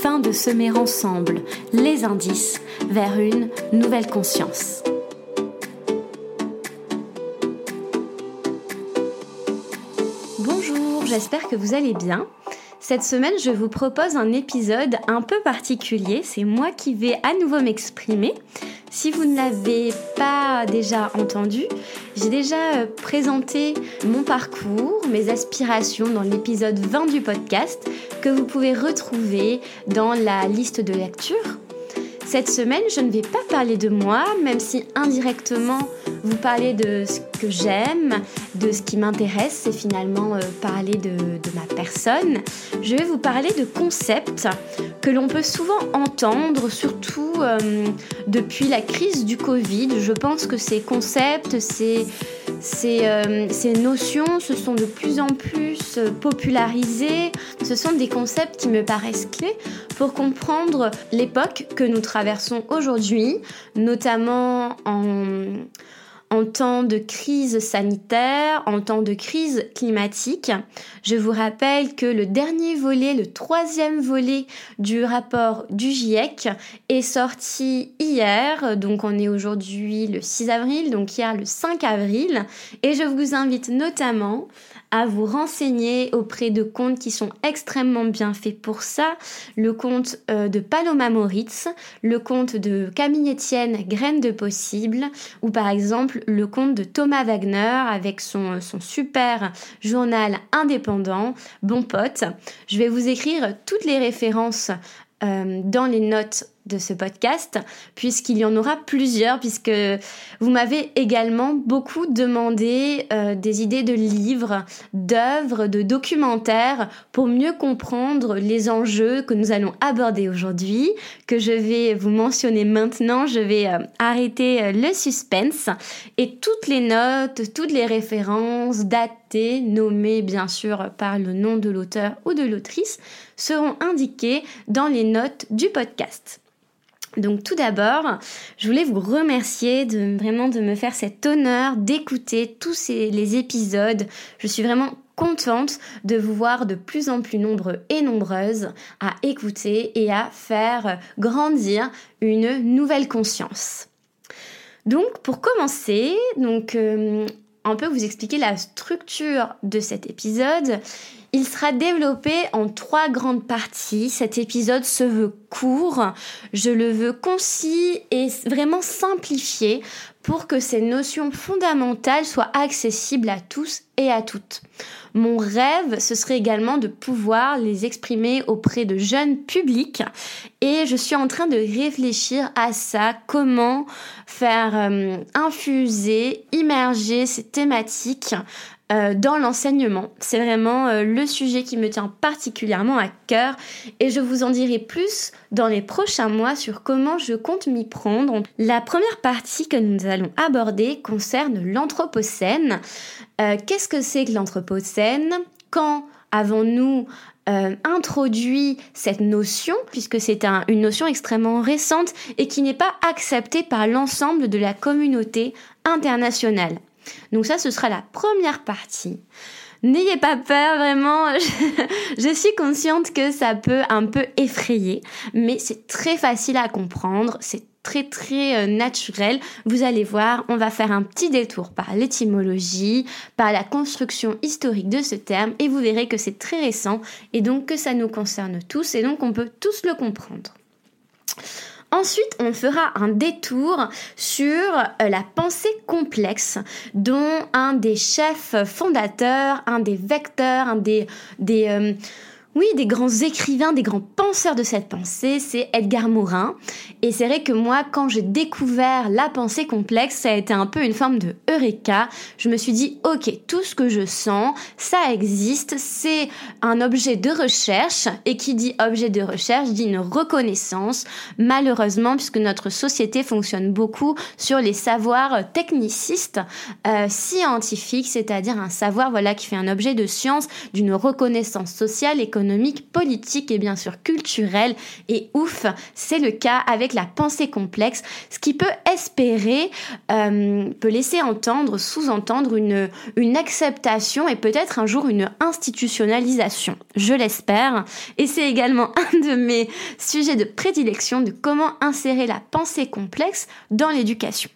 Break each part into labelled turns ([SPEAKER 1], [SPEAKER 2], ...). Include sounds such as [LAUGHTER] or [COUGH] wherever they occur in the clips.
[SPEAKER 1] de semer ensemble les indices vers une nouvelle conscience. Bonjour, j'espère que vous allez bien. Cette semaine, je vous propose un épisode un peu particulier. C'est moi qui vais à nouveau m'exprimer. Si vous ne l'avez pas déjà entendu, j'ai déjà euh, présenté mon parcours, mes aspirations dans l'épisode 20 du podcast que vous pouvez retrouver dans la liste de lecture. Cette semaine, je ne vais pas parler de moi, même si indirectement vous parlez de ce que j'aime, de ce qui m'intéresse, c'est finalement euh, parler de, ma personne. Je vais vous parler de concepts que l'on peut souvent entendre, surtout euh, depuis la crise du Covid. Je pense que ces concepts, ces euh, ces, notions se sont de plus en plus popularisées. Ce sont des concepts qui me paraissent clés pour comprendre l'époque que nous traversons aujourd'hui, notamment en en temps de crise sanitaire, en temps de crise climatique. Je vous rappelle que le dernier volet, le troisième volet du rapport du GIEC est sorti hier, donc on est aujourd'hui le 6 avril, donc hier le 5 avril, et je vous invite notamment à vous renseigner auprès de comptes qui sont extrêmement bien faits pour ça. Le compte euh, de Paloma Moritz, le compte de Camille Etienne, Graines de Possible, ou par exemple le compte de Thomas Wagner avec son, son super journal indépendant, Bon Pote. Je vais vous écrire toutes les références euh, dans les notes de ce podcast, puisqu'il y en aura plusieurs, puisque vous m'avez également beaucoup demandé euh, des idées de livres, d'œuvres, de documentaires pour mieux comprendre les enjeux que nous allons aborder aujourd'hui, que je vais vous mentionner maintenant. Je vais euh, arrêter euh, le suspense et toutes les notes, toutes les références datées, nommées bien sûr par le nom de l'auteur ou de l'autrice, seront indiquées dans les notes du podcast. Donc tout d'abord, je voulais vous remercier de vraiment de me faire cet honneur d'écouter tous les épisodes. Je suis vraiment contente de vous voir de plus en plus nombreux et nombreuses à écouter et à faire grandir une nouvelle conscience. Donc pour commencer, donc euh, un vous expliquer la structure de cet épisode. Il sera développé en trois grandes parties. Cet épisode se veut court, je le veux concis et vraiment simplifié pour que ces notions fondamentales soient accessibles à tous et à toutes. Mon rêve, ce serait également de pouvoir les exprimer auprès de jeunes publics et je suis en train de réfléchir à ça, comment faire euh, infuser, immerger ces thématiques euh, dans l'enseignement. C'est vraiment euh, le sujet qui me tient particulièrement à cœur et je vous en dirai plus dans les prochains mois sur comment je compte m'y prendre. La première partie que nous allons aborder concerne l'Anthropocène. Euh, qu'est-ce que c'est que l'Anthropocène? Quand avons-nous introduit cette notion, puisque c'est une notion extrêmement récente et qui n'est pas acceptée par l'ensemble de la communauté internationale? Donc ça, ce sera la première partie. N'ayez pas peur, vraiment. [LAUGHS] Je, suis consciente que ça peut un peu effrayer, mais c'est très facile à comprendre. C'est très très euh, naturel. Vous allez voir, on va faire un petit détour par l'étymologie, par la construction historique de ce terme, et vous verrez que c'est très récent et donc que ça nous concerne tous, et donc on peut tous le comprendre. Ensuite, on fera un détour sur euh, la pensée complexe dont un des chefs fondateurs, un des vecteurs, un des, des euh, oui, des grands écrivains, des grands penseurs de cette pensée, c'est Edgar Morin. Et c'est vrai que moi, quand j'ai découvert la pensée complexe, ça a été un peu une forme de eureka. Je me suis dit, ok, tout ce que je sens, ça existe, c'est un objet de recherche. Et qui dit objet de recherche dit une reconnaissance. Malheureusement, puisque notre société fonctionne beaucoup sur les savoirs technicistes, euh, scientifiques, c'est-à-dire un savoir voilà qui fait un objet de science, d'une reconnaissance sociale, économique économique, politique et bien sûr culturel. Et ouf, c'est le cas avec la pensée complexe, ce qui peut espérer, euh, peut laisser entendre, sous-entendre une, une acceptation et peut-être un jour une institutionnalisation. Je l'espère. Et c'est également [LAUGHS] un de mes sujets de prédilection de comment insérer la pensée complexe dans l'éducation.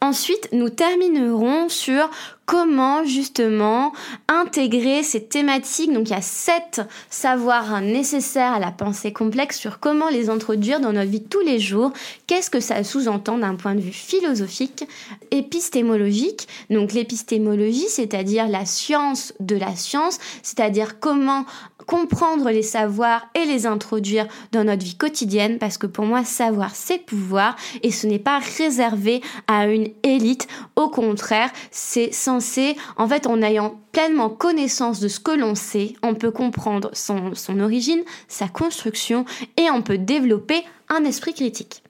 [SPEAKER 1] Ensuite, nous terminerons sur comment justement intégrer ces thématiques. Donc il y a sept savoirs nécessaires à la pensée complexe sur comment les introduire dans notre vie tous les jours. Qu'est-ce que ça sous-entend d'un point de vue philosophique, épistémologique? Donc l'épistémologie, c'est-à-dire la science de la science, c'est-à-dire comment comprendre les savoirs et les introduire dans notre vie quotidienne parce que pour moi savoir c'est pouvoir et ce n'est pas réservé à une élite au contraire c'est en fait en ayant pleinement connaissance de ce que l'on sait on peut comprendre son, son origine sa construction et on peut développer un esprit critique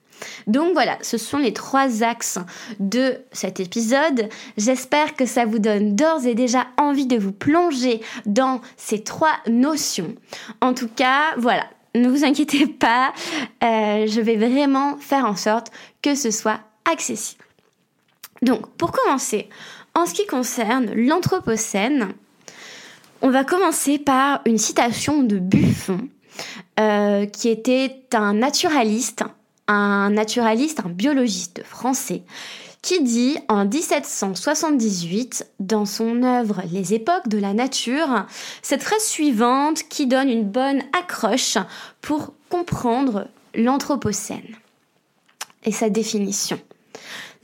[SPEAKER 1] donc voilà, ce sont les trois axes de cet épisode. J'espère que ça vous donne d'ores et déjà envie de vous plonger dans ces trois notions. En tout cas, voilà, ne vous inquiétez pas, euh, je vais vraiment faire en sorte que ce soit accessible. Donc, pour commencer, en ce qui concerne l'Anthropocène, on va commencer par une citation de Buffon, euh, qui était un naturaliste un naturaliste, un biologiste français, qui dit en 1778, dans son œuvre Les époques de la nature, cette phrase suivante qui donne une bonne accroche pour comprendre l'Anthropocène et sa définition.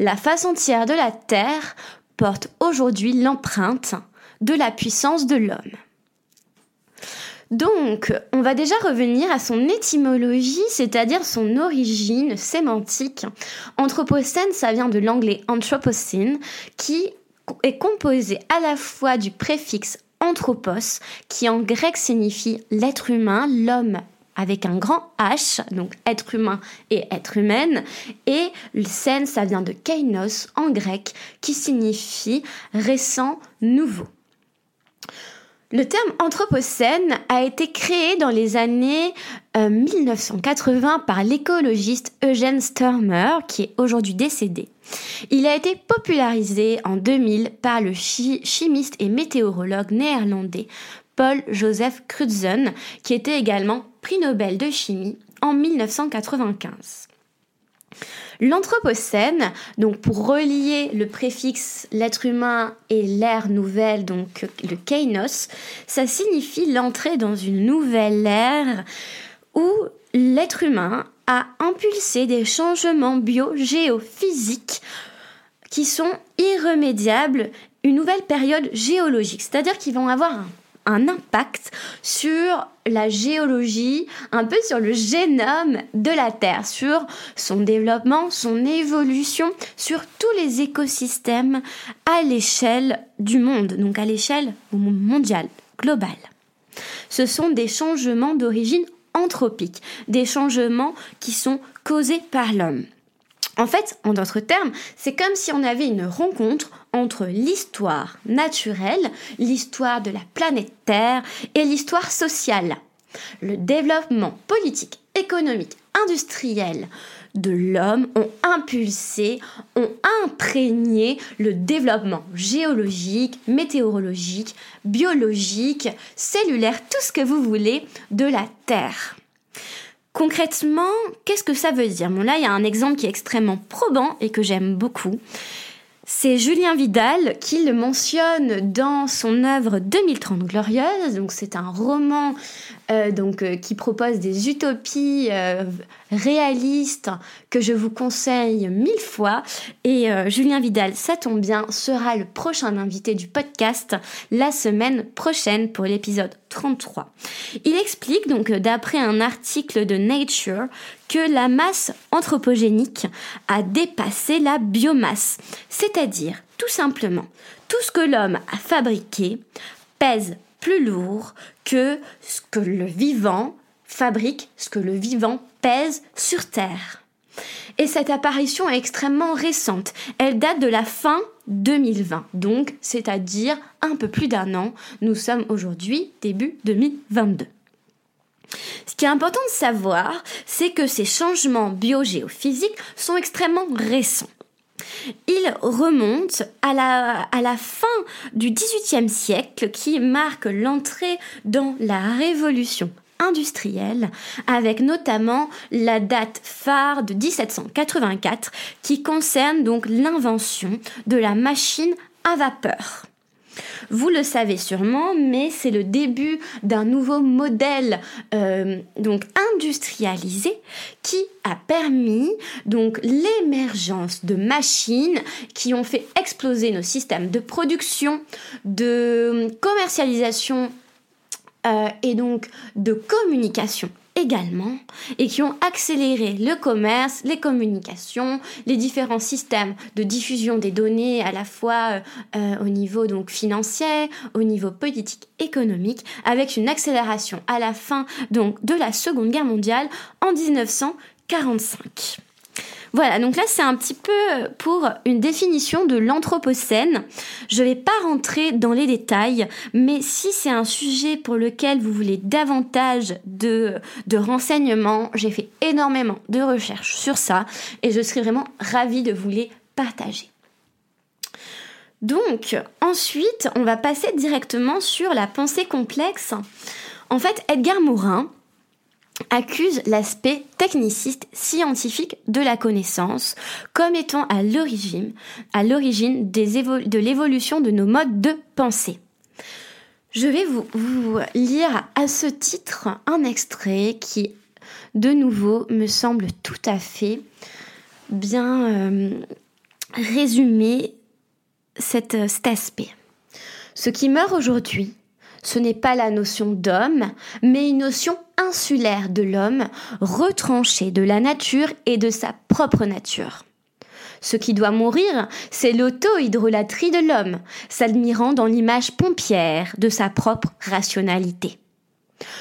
[SPEAKER 1] La face entière de la Terre porte aujourd'hui l'empreinte de la puissance de l'homme. Donc, on va déjà revenir à son étymologie, c'est-à-dire son origine sémantique. Anthropocène, ça vient de l'anglais anthropocene, qui est composé à la fois du préfixe anthropos, qui en grec signifie l'être humain, l'homme avec un grand H, donc être humain et être humaine, et sen, ça vient de kainos en grec, qui signifie récent, nouveau. Le terme anthropocène a été créé dans les années 1980 euh, par l'écologiste Eugène Sturmer, qui est aujourd'hui décédé. Il a été popularisé en 2000 par le chimiste et météorologue néerlandais Paul Joseph Crutzen, qui était également prix Nobel de chimie en 1995. L'Anthropocène, donc pour relier le préfixe l'être humain et l'ère nouvelle, donc le kainos, ça signifie l'entrée dans une nouvelle ère où l'être humain a impulsé des changements bio-géophysiques qui sont irrémédiables, une nouvelle période géologique, c'est-à-dire qu'ils vont avoir un impact sur la géologie, un peu sur le génome de la Terre, sur son développement, son évolution, sur tous les écosystèmes à l'échelle du monde, donc à l'échelle mondiale, globale. Ce sont des changements d'origine anthropique, des changements qui sont causés par l'homme. En fait, en d'autres termes, c'est comme si on avait une rencontre entre l'histoire naturelle, l'histoire de la planète Terre et l'histoire sociale. Le développement politique, économique, industriel de l'homme ont impulsé, ont imprégné le développement géologique, météorologique, biologique, cellulaire, tout ce que vous voulez de la Terre. Concrètement, qu'est-ce que ça veut dire? Bon là, il y a un exemple qui est extrêmement probant et que j'aime beaucoup. C'est Julien Vidal qui le mentionne dans son œuvre 2030 glorieuse. Donc c'est un roman euh, donc, euh, qui propose des utopies euh, réalistes que je vous conseille mille fois. Et Julien Vidal, ça tombe bien, sera le prochain invité du podcast la semaine prochaine pour l'épisode 33. Il explique donc d'après un article de Nature que la masse anthropogénique a dépassé la biomasse, c'est-à-dire tout simplement tout ce que l'homme a fabriqué pèse plus lourd que ce que le vivant fabrique, ce que le vivant pèse sur Terre. Et cette apparition est extrêmement récente. Elle date de la fin 2020, donc c'est-à-dire un peu plus d'un an. Nous sommes aujourd'hui début 2022. Ce qui est important de savoir, c'est que ces changements biogéophysiques sont extrêmement récents. À la, à la fin du XVIIIe siècle qui marque l'entrée dans la révolution industrielle, avec notamment la date phare de 1784 qui concerne donc l'invention de la machine à vapeur. Vous le savez sûrement, mais c'est le début d'un nouveau modèle euh, donc industrialisé qui a permis donc l'émergence de machines qui ont fait exploser nos systèmes de production, de commercialisation euh, et donc de communication également et qui ont accéléré le commerce, les communications, les différents systèmes de diffusion des données à la fois euh, euh, au niveau financier, au niveau politique, économique, avec une accélération à la fin de la Seconde Guerre mondiale en 1945. Voilà, donc là c'est un petit peu pour une définition de l'Anthropocène. Je ne vais pas rentrer dans les détails, mais si c'est un sujet pour lequel vous voulez davantage de, renseignements, j'ai fait énormément de recherches sur ça et je serai vraiment ravie de vous les partager. Donc, ensuite, on va passer directement sur la pensée complexe. En fait, Edgar Morin, accuse l'aspect techniciste scientifique de la connaissance comme étant à l'origine, de l'évolution de nos modes de pensée. Je vais vous, lire à ce titre un extrait qui, de nouveau, me semble tout à fait bien euh, résumer cet aspect. Ce qui meurt aujourd'hui, ce n'est pas la notion d'homme, mais une notion insulaire de l'homme, retranché de la nature et de sa propre nature. Ce qui doit mourir, c'est l'auto-hydrolatrie de l'homme, s'admirant dans l'image pompière de sa propre rationalité.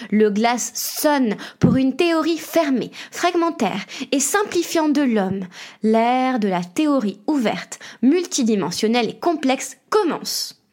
[SPEAKER 1] Le glace sonne pour une théorie fermée, fragmentaire et simplifiante de l'homme. L'ère de la théorie ouverte, multidimensionnelle et complexe commence.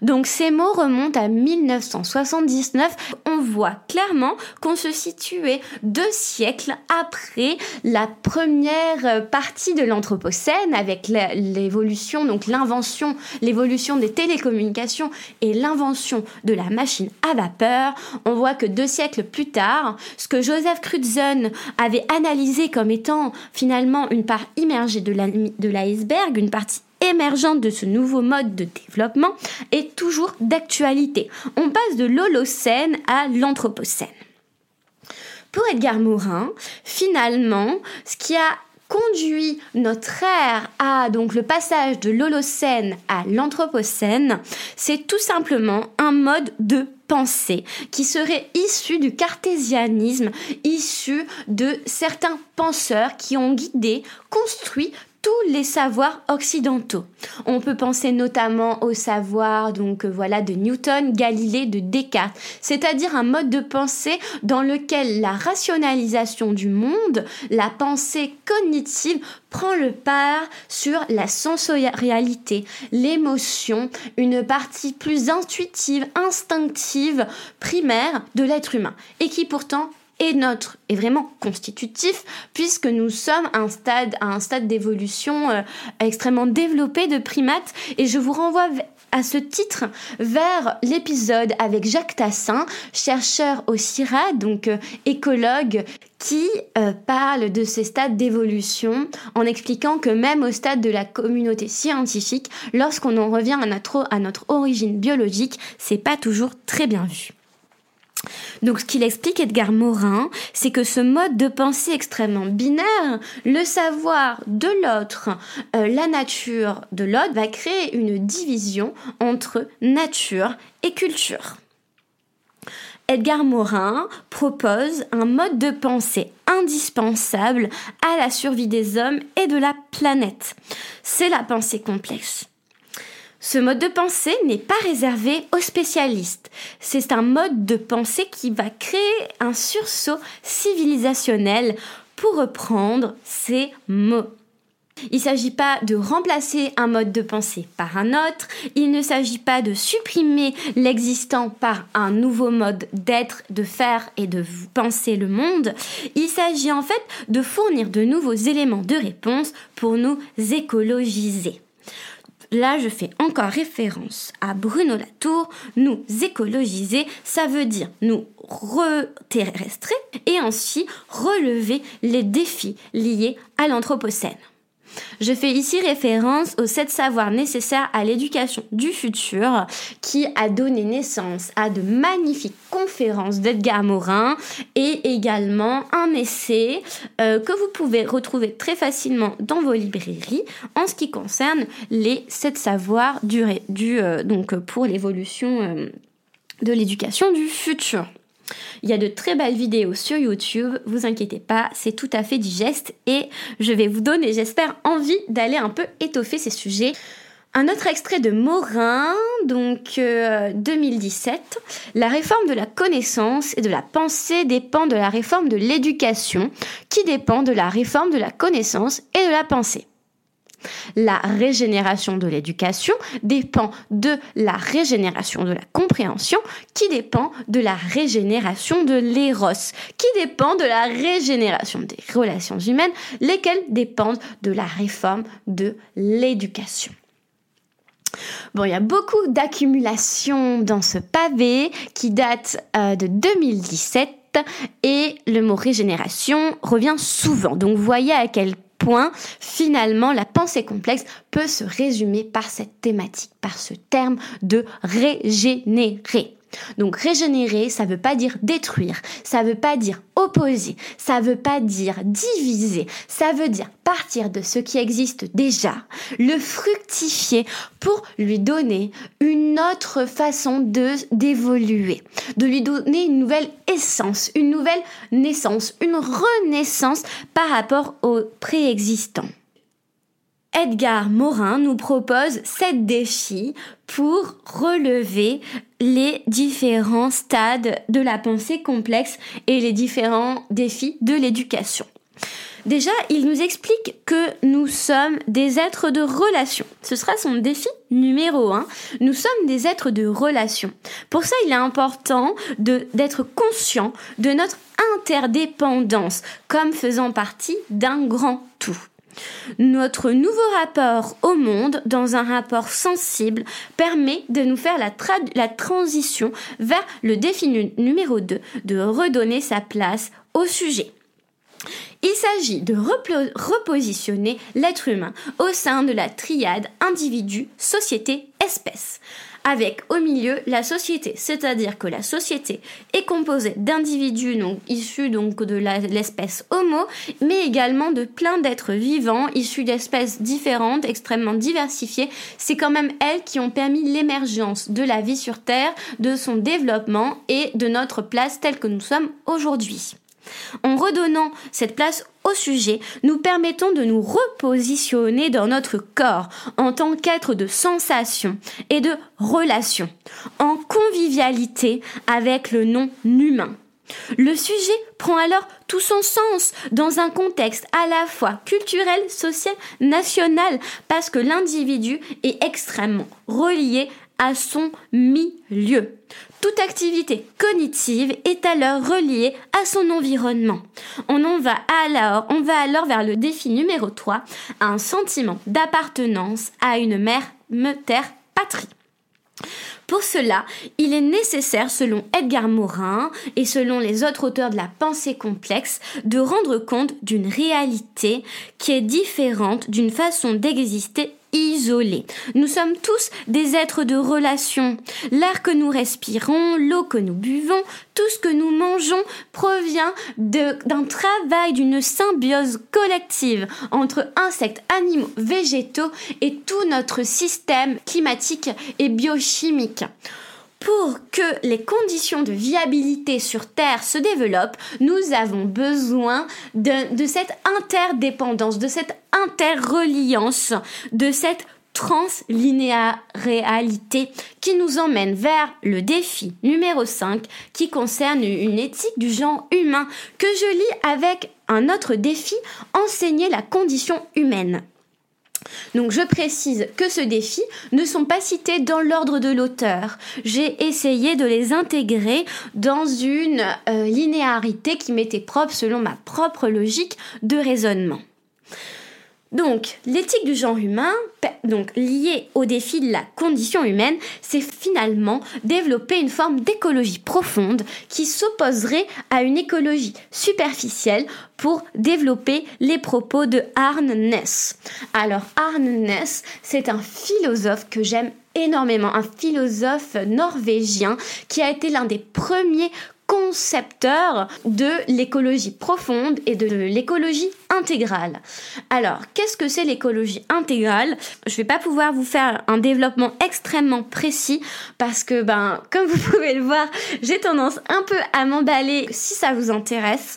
[SPEAKER 1] Donc ces mots remontent à 1979. On voit clairement qu'on se situait deux siècles après la première partie de l'Anthropocène avec l'évolution, donc l'invention, l'évolution des télécommunications et l'invention de la machine à vapeur. On voit que deux siècles plus tard, ce que Joseph Crutzen avait analysé comme étant finalement une part immergée de l'iceberg, une partie émergente de ce nouveau mode de développement est toujours d'actualité. On passe de l'Holocène à l'Anthropocène. Pour Edgar Morin, finalement, ce qui a conduit notre ère à donc le passage de l'Holocène à l'Anthropocène, c'est tout simplement un mode de pensée qui serait issu du cartésianisme, issu de certains penseurs qui ont guidé, construit tous les savoirs occidentaux. On peut penser notamment au savoir donc euh, voilà de Newton, Galilée, de Descartes, c'est-à-dire un mode de pensée dans lequel la rationalisation du monde, la pensée cognitive prend le part sur la sensorialité, l'émotion, une partie plus intuitive, instinctive, primaire de l'être humain et qui pourtant est notre est vraiment constitutif puisque nous sommes à un stade d'évolution euh, extrêmement développé de primates et je vous renvoie à ce titre vers l'épisode avec Jacques Tassin, chercheur au CIRAD, donc euh, écologue, qui euh, parle de ces stades d'évolution en expliquant que même au stade de la communauté scientifique, lorsqu'on en revient à notre, à notre origine biologique, c'est pas toujours très bien vu. Donc ce qu'il explique Edgar Morin, c'est que ce mode de pensée extrêmement binaire, le savoir de l'autre, euh, la nature de l'autre, va créer une division entre nature et culture. Edgar Morin propose un mode de pensée indispensable à la survie des hommes et de la planète. C'est la pensée complexe. Ce mode de pensée n'est pas réservé aux spécialistes. C'est un mode de pensée qui va créer un sursaut civilisationnel pour reprendre ces mots. Il ne s'agit pas de remplacer un mode de pensée par un autre, il ne s'agit pas de supprimer l'existant par un nouveau mode d'être, de faire et de penser le monde, il s'agit en fait de fournir de nouveaux éléments de réponse pour nous écologiser. Là, je fais encore référence à Bruno Latour. Nous écologiser, ça veut dire nous reterrestrer et ainsi relever les défis liés à l'Anthropocène. Je fais ici référence aux sept savoirs nécessaires à l'éducation du futur qui a donné naissance à de magnifiques conférences d'Edgar Morin et également un essai euh, que vous pouvez retrouver très facilement dans vos librairies en ce qui concerne les sept savoirs du, euh, donc pour l'évolution euh, de l'éducation du futur. Il y a de très belles vidéos sur YouTube, vous inquiétez pas, c'est tout à fait digeste et je vais vous donner, j'espère, envie d'aller un peu étoffer ces sujets. Un autre extrait de Morin, donc 2017. Euh, la réforme de la connaissance et de la pensée dépend de la réforme de l'éducation, qui dépend de la réforme de la connaissance et de la pensée. La régénération de l'éducation dépend de la régénération de la compréhension qui dépend de la régénération de l'éros qui dépend de la régénération des relations humaines lesquelles dépendent de la réforme de l'éducation. Bon, il y a beaucoup d'accumulations dans ce pavé qui date euh, de 2017 et le mot régénération revient souvent. Donc voyez à quel finalement, la pensée complexe peut se résumer par cette thématique, par ce terme de régénérer. Donc régénérer, ça veut pas dire détruire, ça veut pas dire opposer, ça veut pas dire diviser, ça veut dire partir de ce qui existe déjà, le fructifier pour lui donner une autre façon de d'évoluer, de lui donner une nouvelle essence, une nouvelle naissance, une renaissance par rapport au préexistant. Edgar Morin nous propose sept défis pour relever les différents stades de la pensée complexe et les différents défis de l'éducation. Déjà, il nous explique que nous sommes des êtres de relation. Ce sera son défi numéro un. Nous sommes des êtres de relation. Pour ça, il est important d'être conscient de notre interdépendance comme faisant partie d'un grand tout. Notre nouveau rapport au monde, dans un rapport sensible, permet de nous faire la, transition vers le défi numéro 2, de redonner sa place au sujet. Il s'agit de repositionner l'être humain au sein de la triade individu, société, espèce avec au milieu la société. C'est-à-dire que la société est composée d'individus donc, issus donc de l'espèce Homo, mais également de plein d'êtres vivants issus d'espèces différentes, extrêmement diversifiées. C'est quand même elles qui ont permis l'émergence de la vie sur Terre, de son développement et de notre place telle que nous sommes aujourd'hui. En redonnant cette place au sujet, nous permettons de nous repositionner dans notre corps en tant qu'être de sensation et de relation, en convivialité avec le non humain. Le sujet prend alors tout son sens dans un contexte à la fois culturel, social, national, parce que l'individu est extrêmement relié à son milieu. Toute activité cognitive est alors reliée à son environnement. On en va alors, vers le défi numéro 3, un sentiment d'appartenance à une mère, terre, patrie. Pour cela, il est nécessaire, selon Edgar Morin et selon les autres auteurs de la pensée complexe, de rendre compte d'une réalité qui est différente d'une façon d'exister isolée. Nous sommes tous des êtres de relation. L'air que nous respirons, l'eau que nous buvons, tout ce que nous mangeons provient d'un travail, d'une symbiose collective entre insectes, animaux, végétaux et tout notre système climatique et biochimique. Pour que les conditions de viabilité sur Terre se développent, nous avons besoin de, cette interdépendance, de cette interreliance, de cette translinéarité qui nous emmène vers le défi numéro 5 qui concerne une éthique du genre humain que je lis avec un autre défi, enseigner la condition humaine. Donc je précise que ce défi ne sont pas cités dans l'ordre de l'auteur. J'ai essayé de les intégrer dans une euh, linéarité qui m'était propre selon ma propre logique de raisonnement. Donc, l'éthique du genre humain, donc liée au défi de la condition humaine, c'est finalement développer une forme d'écologie profonde qui s'opposerait à une écologie superficielle pour développer les propos de Arne Ness. Alors, Arne Ness, c'est un philosophe que j'aime énormément, un philosophe norvégien qui a été l'un des premiers concepteur de l'écologie profonde et de l'écologie intégrale. Alors, qu'est-ce que c'est l'écologie intégrale? Je vais pas pouvoir vous faire un développement extrêmement précis parce que, ben, comme vous pouvez le voir, j'ai tendance un peu à m'emballer. Si ça vous intéresse,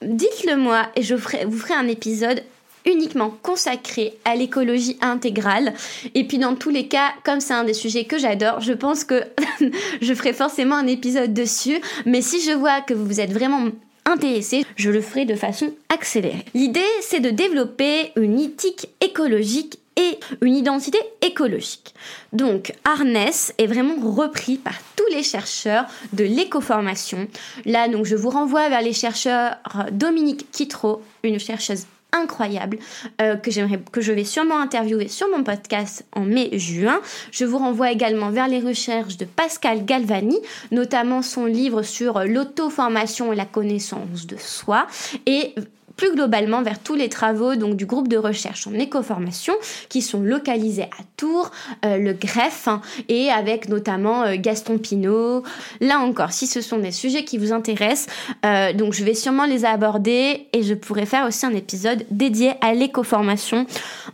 [SPEAKER 1] dites-le moi et je vous ferai un épisode uniquement consacré à l'écologie intégrale. Et puis dans tous les cas, comme c'est un des sujets que j'adore, je pense que [LAUGHS] je ferai forcément un épisode dessus. Mais si je vois que vous êtes vraiment intéressé, je le ferai de façon accélérée. L'idée, c'est de développer une éthique écologique et une identité écologique. Donc, Arnès est vraiment repris par tous les chercheurs de l'écoformation. Là, donc, je vous renvoie vers les chercheurs Dominique Quitro, une chercheuse incroyable euh, que j'aimerais que je vais sûrement interviewer sur mon podcast en mai-juin. Je vous renvoie également vers les recherches de Pascal Galvani, notamment son livre sur l'auto-formation et la connaissance de soi et plus globalement vers tous les travaux donc du groupe de recherche en écoformation qui sont localisés à Tours, euh, le greffe hein, et avec notamment euh, Gaston Pinault. Là encore, si ce sont des sujets qui vous intéressent, euh, donc je vais sûrement les aborder et je pourrais faire aussi un épisode dédié à l'écoformation.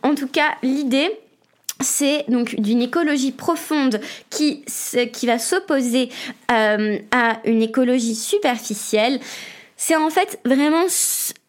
[SPEAKER 1] En tout cas, l'idée c'est donc d'une écologie profonde qui, qui va s'opposer à une écologie superficielle. C'est en fait vraiment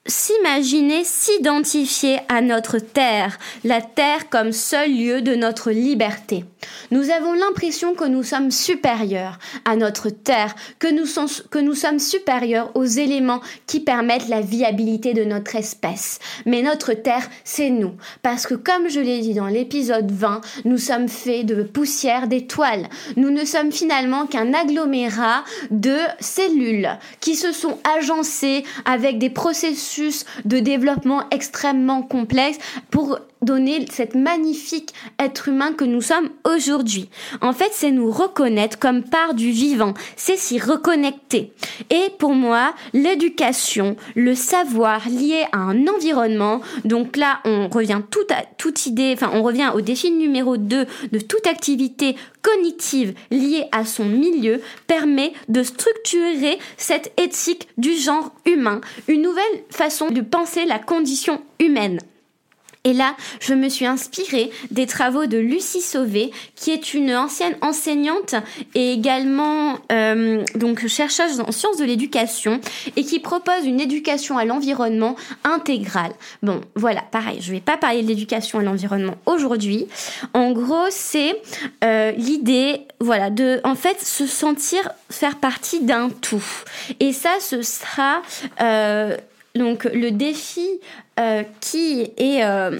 [SPEAKER 1] s'imaginer, s'identifier à notre terre, la terre comme seul lieu de notre liberté. Nous avons l'impression que nous sommes supérieurs à notre terre, que nous, que nous sommes supérieurs aux éléments qui permettent la viabilité de notre espèce. Mais notre terre, c'est nous. Parce que comme je l'ai dit dans l'épisode 20, nous sommes faits de poussière d'étoiles. Nous ne sommes finalement qu'un agglomérat de cellules qui se sont agencées avec des processus de développement extrêmement complexe pour donner cette magnifique être humain que nous sommes aujourd'hui. En fait, c'est nous reconnaître comme part du vivant, c'est s'y reconnecter. Et pour moi, l'éducation, le savoir lié à un environnement, donc là, on revient tout à, toute idée, enfin, on revient au défi numéro 2 de toute activité cognitive liée à son milieu, permet de structurer cette éthique du genre humain, une nouvelle façon de penser la condition humaine. Et là, je me suis inspirée des travaux de Lucie Sauvé, qui est une ancienne enseignante et également euh, donc chercheuse en sciences de l'éducation et qui propose une éducation à l'environnement intégrale. Bon, voilà, pareil, je vais pas parler de l'éducation à l'environnement aujourd'hui. En gros, c'est euh, l'idée, voilà, de en fait se sentir faire partie d'un tout. Et ça, ce sera euh, donc le défi euh, qui est euh,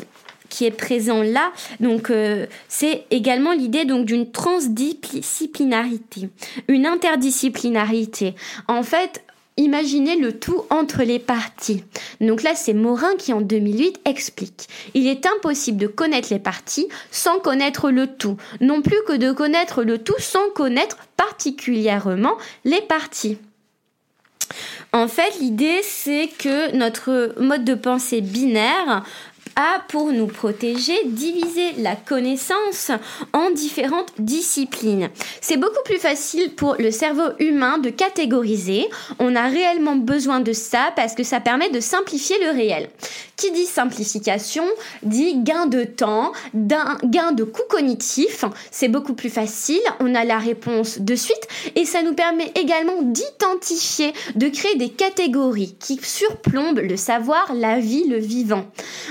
[SPEAKER 1] qui est présent là, donc euh, c'est également l'idée d'une transdisciplinarité, une interdisciplinarité. En fait, Imaginez le tout entre les parties. Donc là, c'est Morin qui en 2008 explique. Il est impossible de connaître les parties sans connaître le tout, non plus que de connaître le tout sans connaître particulièrement les parties. En fait, l'idée, c'est que notre mode de pensée binaire a pour nous protéger divisé la connaissance en différentes disciplines. C'est beaucoup plus facile pour le cerveau humain de catégoriser. On a réellement besoin de ça parce que ça permet de simplifier le réel. Qui dit simplification dit gain de temps, gain de coût cognitif. C'est beaucoup plus facile, on a la réponse de suite et ça nous permet également d'identifier, de créer des catégories qui surplombent le savoir, la vie, le vivant.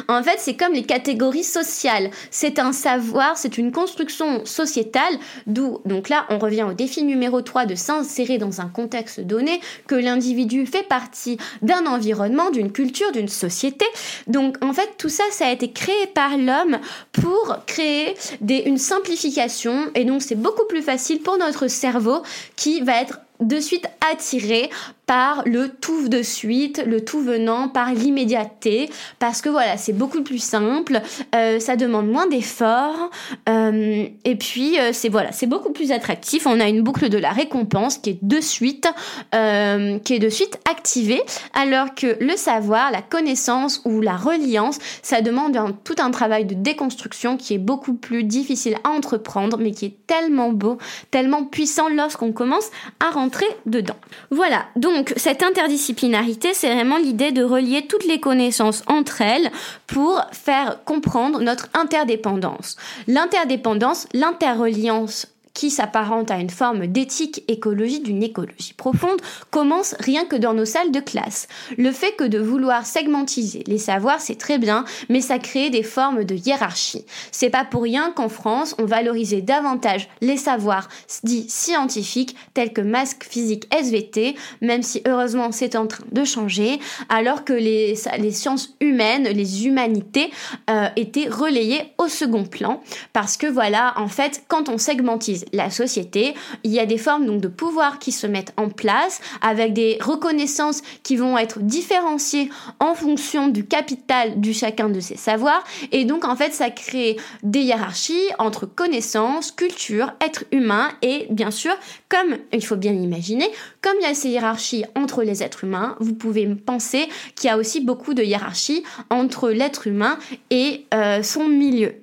[SPEAKER 1] En fait, c'est comme les catégories sociales. C'est un savoir, c'est une construction sociétale, d'où, donc là, on revient au défi numéro 3 de s'insérer dans un contexte donné, que l'individu fait partie d'un environnement, d'une culture, d'une société. Donc, en fait, tout ça, ça a été créé par l'homme pour créer une simplification, et donc c'est beaucoup plus facile pour notre cerveau qui va être de suite attiré par le tout de suite, le tout venant, par l'immédiateté, parce que voilà, c'est beaucoup plus simple, euh, ça demande moins d'efforts, euh, et puis euh, c'est voilà, c'est beaucoup plus attractif. On a une boucle de la récompense qui est de suite, qui de suite activée, alors que le savoir, la connaissance ou la reliance, ça demande tout un travail de déconstruction qui est beaucoup plus difficile à entreprendre, mais qui est tellement beau, tellement puissant lorsqu'on commence à rentrer dedans. Voilà, donc cette interdisciplinarité, c'est vraiment l'idée de relier toutes les connaissances entre elles pour faire comprendre notre interdépendance. L'interdépendance, l'interreliance qui s'apparente à une forme d'éthique écologie d'une écologie profonde commence rien que dans nos salles de classe. Le fait que de vouloir segmentiser les savoirs, c'est très bien, mais ça crée des formes de hiérarchie. C'est pas pour rien qu'en France, on valorisait davantage les savoirs dits scientifiques tels que masque physique SVT, même si heureusement c'est en train de changer, alors que les, sciences humaines, les humanités euh, étaient relayées au second plan parce que voilà, en fait, quand on segmentise la société. Il y a des formes donc de pouvoir qui se mettent en place avec des reconnaissances qui vont être différenciées en fonction du capital du chacun de ces savoirs. Et donc en fait ça crée des hiérarchies entre connaissances, culture, être humain et bien sûr comme il faut bien imaginer, comme il y a ces hiérarchies entre les êtres humains, vous pouvez penser qu'il y a aussi beaucoup de hiérarchies entre l'être humain et euh, son milieu.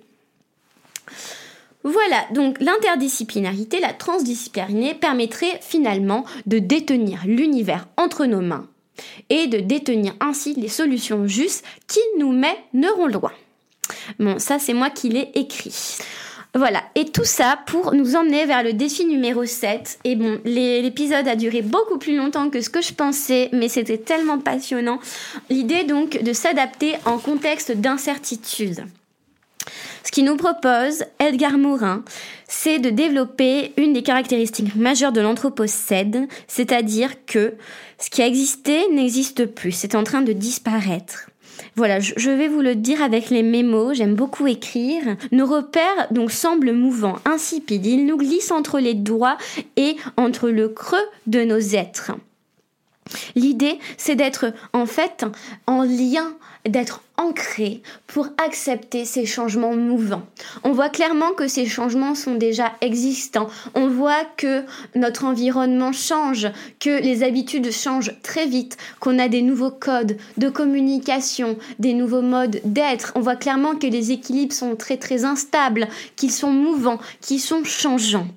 [SPEAKER 1] Voilà, donc l'interdisciplinarité, la transdisciplinarité permettrait finalement de détenir l'univers entre nos mains et de détenir ainsi les solutions justes qui nous mèneront loin. Bon, ça c'est moi qui l'ai écrit. Voilà, et tout ça pour nous emmener vers le défi numéro 7. Et bon, l'épisode a duré beaucoup plus longtemps que ce que je pensais, mais c'était tellement passionnant. L'idée donc de s'adapter en contexte d'incertitude. Ce qu'il nous propose, Edgar Morin, c'est de développer une des caractéristiques majeures de l'anthropocède, c'est-à-dire que ce qui a existé n'existe plus, c'est en train de disparaître. Voilà, je vais vous le dire avec les mémos, j'aime beaucoup écrire. Nos repères donc semblent mouvants, insipides, ils nous glissent entre les doigts et entre le creux de nos êtres. L'idée, c'est d'être en fait en lien d'être ancré pour accepter ces changements mouvants. On voit clairement que ces changements sont déjà existants. On voit que notre environnement change, que les habitudes changent très vite, qu'on a des nouveaux codes de communication, des nouveaux modes d'être. On voit clairement que les équilibres sont très très instables, qu'ils sont mouvants, qu'ils sont changeants.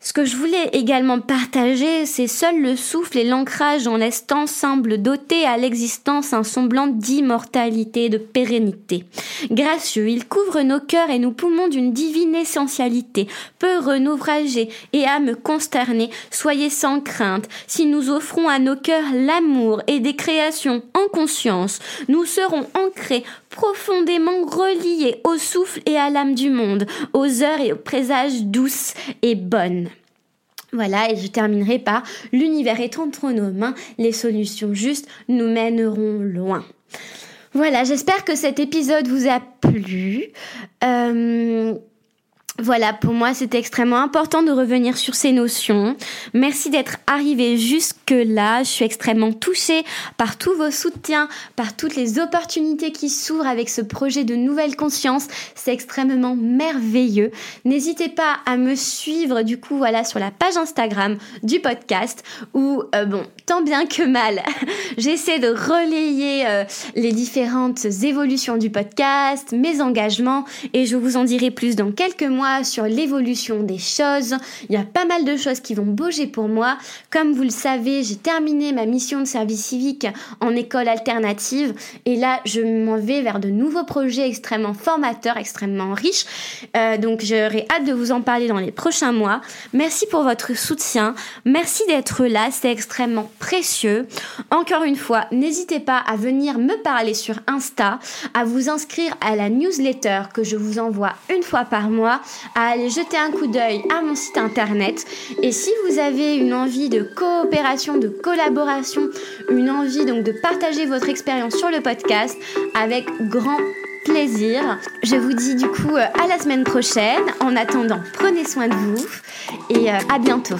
[SPEAKER 1] Ce que je voulais également partager, c'est seul le souffle et l'ancrage en l'instant semblent doter à l'existence un semblant d'immortalité, de pérennité. Gracieux, il couvre nos cœurs et nos poumons d'une divine essentialité, peu renouvragée et âme consternée, soyez sans crainte. Si nous offrons à nos cœurs l'amour et des créations en conscience, nous serons ancrés profondément reliés au souffle et à l'âme du monde, aux heures et aux présages douces et bonnes. Voilà, et je terminerai par l'univers est entre nos mains, les solutions justes nous mèneront loin. Voilà, j'espère que cet épisode vous a plu. Euh, Voilà, pour moi, c'était extrêmement important de revenir sur ces notions. Merci d'être arrivé jusque-là. Je suis extrêmement touchée par tous vos soutiens, par toutes les opportunités qui s'ouvrent avec ce projet de nouvelle conscience. C'est extrêmement merveilleux. N'hésitez pas à me suivre, du coup, voilà, sur la page Instagram du podcast où, euh, bon, tant bien que mal, [LAUGHS] j'essaie de relayer euh, les différentes évolutions du podcast, mes engagements, et je vous en dirai plus dans quelques mois sur l'évolution des choses. Il y a pas mal de choses qui vont bouger pour moi. Comme vous le savez, j'ai terminé ma mission de service civique en école alternative et là, je m'en vais vers de nouveaux projets extrêmement formateurs, extrêmement riches. Euh, donc, j'aurai hâte de vous en parler dans les prochains mois. Merci pour votre soutien. Merci d'être là. C'est extrêmement précieux. Encore une fois, n'hésitez pas à venir me parler sur Insta, à vous inscrire à la newsletter que je vous envoie une fois par mois à aller jeter un coup d'œil à mon site internet. Et si vous avez une envie de coopération, de collaboration, une envie donc de partager votre expérience sur le podcast, avec grand plaisir. Je vous dis du coup euh, à la semaine prochaine. En attendant, prenez soin de vous et euh, à bientôt.